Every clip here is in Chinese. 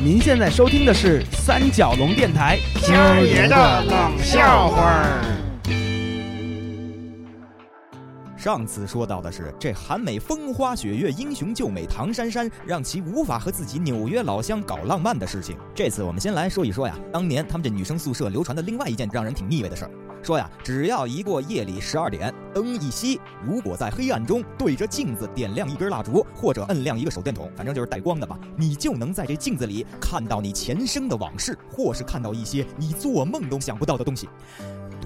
您现在收听的是三角龙电台。今儿爷的冷笑话儿。上次说到的是，这韩美风花雪月、英雄救美唐珊珊，让其无法和自己纽约老乡搞浪漫的事情。这次我们先来说一说呀，当年他们这女生宿舍流传的另外一件让人挺腻味的事儿。说呀，只要一过夜里十二点，灯一熄，如果在黑暗中对着镜子点亮一根蜡烛，或者摁亮一个手电筒，反正就是带光的吧，你就能在这镜子里看到你前生的往事，或是看到一些你做梦都想不到的东西。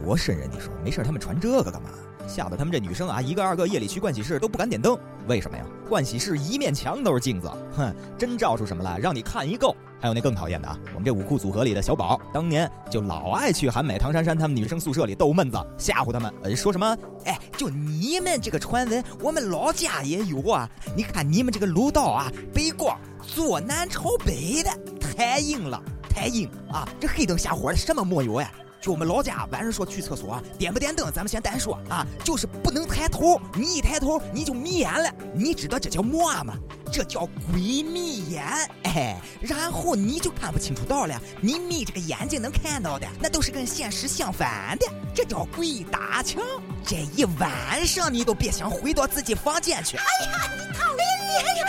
多瘆人！你说没事他们传这个干嘛？吓得他们这女生啊，一个二个夜里去盥洗室都不敢点灯。为什么呀？盥洗室一面墙都是镜子，哼，真照出什么来，让你看一够。还有那更讨厌的啊，我们这五库组合里的小宝，当年就老爱去韩美、唐珊珊他们女生宿舍里逗闷子，吓唬他们，呃，说什么？哎，就你们这个传闻，我们老家也有啊。你看你们这个楼道啊，背光坐南朝北的，太硬了，太硬啊！这黑灯瞎火的，什么没有哎？就我们老家晚上说去厕所点不点灯，咱们先单说啊，就是不能抬头，你一抬头你就迷眼了。你知道这叫么吗？这叫鬼迷眼，哎，然后你就看不清楚道了。你眯着个眼睛能看到的，那都是跟现实相反的，这叫鬼打墙。这一晚上你都别想回到自己房间去。哎呀，你讨厌你，你就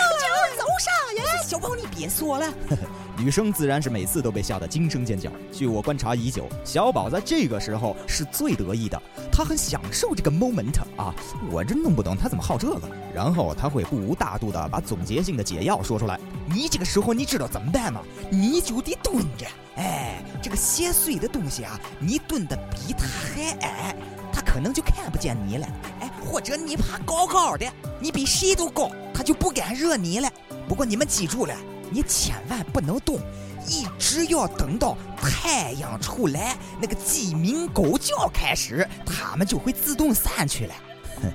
走上呀？小宝，你别说了。女生自然是每次都被吓得惊声尖叫。据我观察已久，小宝在这个时候是最得意的，他很享受这个 moment 啊！我真弄不懂他怎么好这个。然后他会不无大度的把总结性的解药说出来。你这个时候你知道怎么办吗？你就得蹲着。哎，这个邪祟的东西啊，你蹲的比他还矮，他可能就看不见你了。哎，或者你爬高高的，你比谁都高，他就不敢惹你了。不过你们记住了。你千万不能动，一直要等到太阳出来，那个鸡鸣狗叫开始，它们就会自动散去了。哼，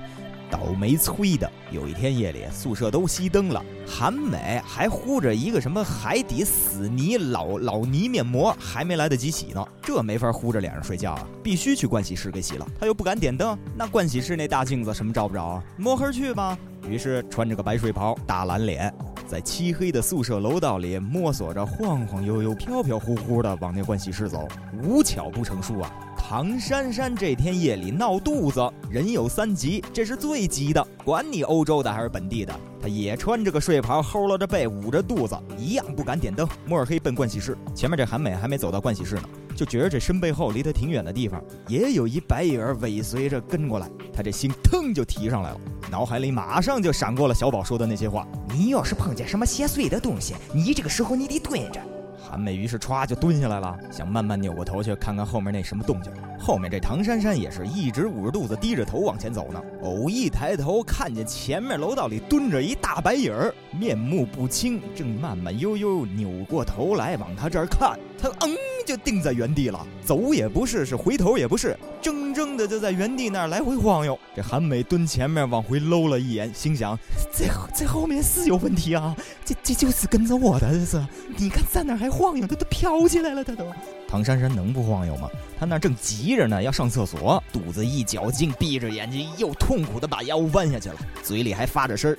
倒霉催的！有一天夜里，宿舍都熄灯了，韩美还糊着一个什么海底死泥老老泥面膜，还没来得及洗呢。这没法糊着脸上睡觉啊，必须去盥洗室给洗了。他又不敢点灯，那盥洗室那大镜子什么照不着啊？摸黑去吧。于是穿着个白睡袍，大蓝脸。在漆黑的宿舍楼道里摸索着，晃晃悠悠、飘飘忽忽的往那盥洗室走。无巧不成书啊！唐珊珊这天夜里闹肚子，人有三急，这是最急的。管你欧洲的还是本地的，她也穿着个睡袍，齁了着背，捂着肚子，一样不敢点灯，摸黑奔盥洗室。前面这韩美还没走到盥洗室呢。就觉得这身背后离他挺远的地方，也有一白影尾随着跟过来，他这心腾就提上来了，脑海里马上就闪过了小宝说的那些话：你要是碰见什么邪祟的东西，你这个时候你得蹲着。韩美于是歘就蹲下来了，想慢慢扭过头去看看后面那什么动静。后面这唐珊珊也是一直捂着肚子低着头往前走呢。偶一抬头，看见前面楼道里蹲着一大白影儿，面目不清，正慢慢悠悠扭过头来往他这儿看。他嗯就定在原地了，走也不是，是回头也不是，怔怔的就在原地那儿来回晃悠。这韩美蹲前面往回搂了一眼，心想：这这后面是有问题啊！这这就是跟着我的，这是。你看在那儿还晃悠，他都飘起来了，他都。唐珊珊能不晃悠吗？他那正急着呢，要上厕所，肚子一绞劲，闭着眼睛又痛苦的把腰弯下去了，嘴里还发着声儿。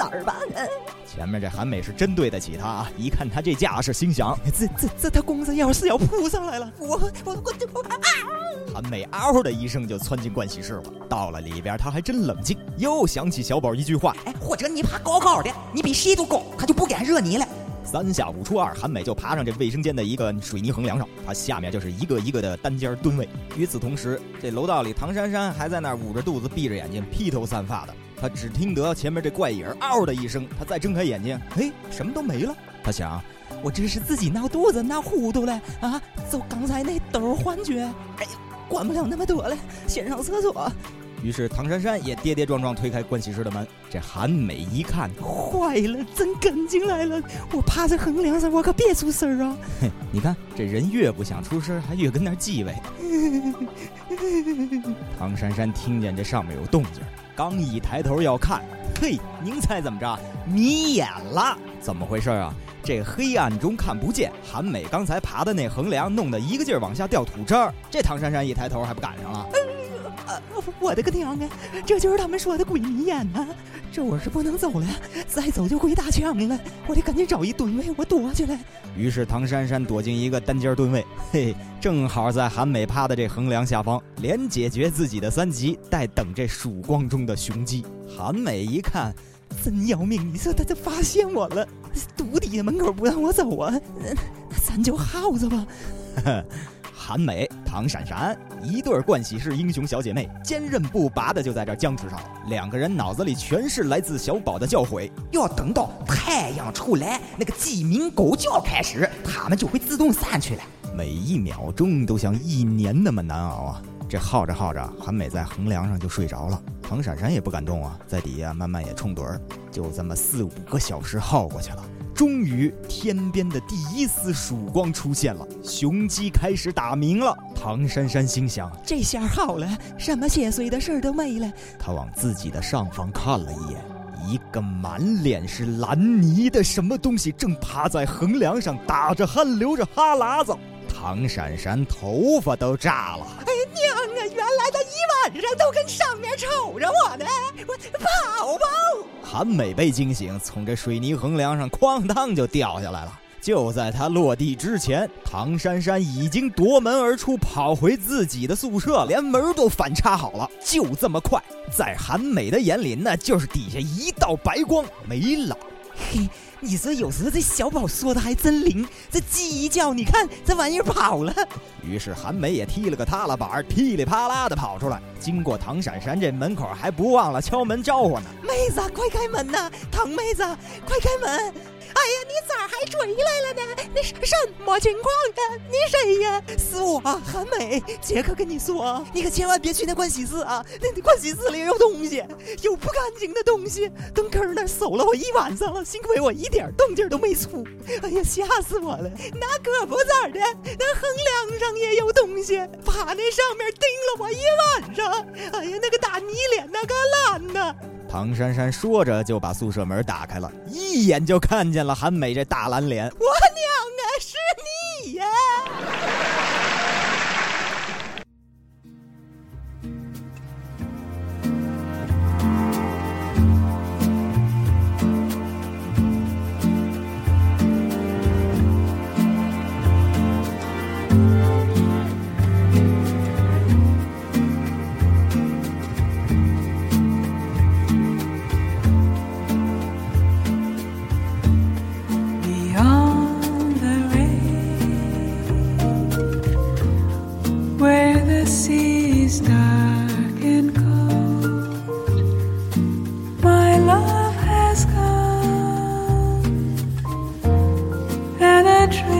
咋儿吧？前面这韩美是真对得起他啊！一看他这架势，心想：这这这他公子要是要扑上来了，我我我我啊！韩美嗷的一声就窜进盥洗室了。到了里边，他还真冷静，又想起小宝一句话：哎，或者你爬高高的，你比谁都高，他就不敢惹你了。三下五除二，韩美就爬上这卫生间的一个水泥横梁上，他下面就是一个一个的单间蹲位。与此同时，这楼道里唐珊珊还在那捂着肚子，闭着眼睛，披头散发的。他只听得前面这怪影嗷的一声，他再睁开眼睛，嘿，什么都没了。他想，我这是自己闹肚子闹糊涂了啊！就刚才那都是幻觉。哎呀，管不了那么多了，先上厕所。于是唐珊珊也跌跌撞撞推开盥洗室的门。这韩美一看，坏了，真跟进来了！我趴在横梁上，我可别出声啊！嘿，你看这人越不想出声，还越跟那忌讳。唐珊珊听见这上面有动静，刚一抬头要看，嘿，您猜怎么着？迷眼了！怎么回事啊？这黑暗中看不见，韩美刚才爬的那横梁，弄得一个劲儿往下掉土渣儿。这唐珊珊一抬头，还不赶上了。我的个娘啊！这就是他们说的鬼迷眼呐！这我是不能走了，再走就归大枪了，我得赶紧找一蹲位，我躲起来。于是唐珊珊躲进一个单间蹲位，嘿，正好在韩美趴的这横梁下方，连解决自己的三级，带等这曙光中的雄鸡。韩美一看，真要命！你说他这发现我了，堵底下门口不让我走啊，那咱就耗着吧。韩美、唐闪闪一对盥洗室英雄小姐妹，坚韧不拔的就在这僵持上。两个人脑子里全是来自小宝的教诲：要等到太阳出来，那个鸡鸣狗叫开始，他们就会自动散去了。每一秒钟都像一年那么难熬啊！这耗着耗着，韩美在横梁上就睡着了，唐闪闪也不敢动啊，在底下慢慢也冲盹儿。就这么四五个小时耗过去了。终于，天边的第一丝曙光出现了，雄鸡开始打鸣了。唐珊珊心想：这下好了，什么血水的事儿都没了。她往自己的上方看了一眼，一个满脸是蓝泥的什么东西正趴在横梁上打着汗，流着哈喇子。唐闪闪头发都炸了。哎呀娘啊！原来他一晚上都跟上面瞅着我呢。我跑跑。韩美被惊醒，从这水泥横梁上哐当就掉下来了。就在他落地之前，唐珊珊已经夺门而出，跑回自己的宿舍，连门都反插好了。就这么快，在韩美的眼里，那就是底下一道白光，没了。嘿。你说有时候这小宝说的还真灵，这鸡一叫，你看这玩意儿跑了。于是韩梅也踢了个踏拉板，噼里啪啦的跑出来，经过唐闪闪这门口，还不忘了敲门招呼呢。妹子，快开门呐！唐妹子，快开门！哎呀，你咋还追来了呢？那什么情况呀？你谁呀？是我，韩美。杰克跟你说，你可千万别去那盥洗室啊！那盥洗室里有东西，有不干净的东西。蹲坑那守了我一晚上了，幸亏我一点动静都没出。哎呀，吓死我了！那可不咋的，那横梁上也有东西，趴那上面盯了我一晚上。哎呀，那个大泥脸那个唐珊珊说着，就把宿舍门打开了，一眼就看见了韩美这大蓝脸。我娘啊，是你 dream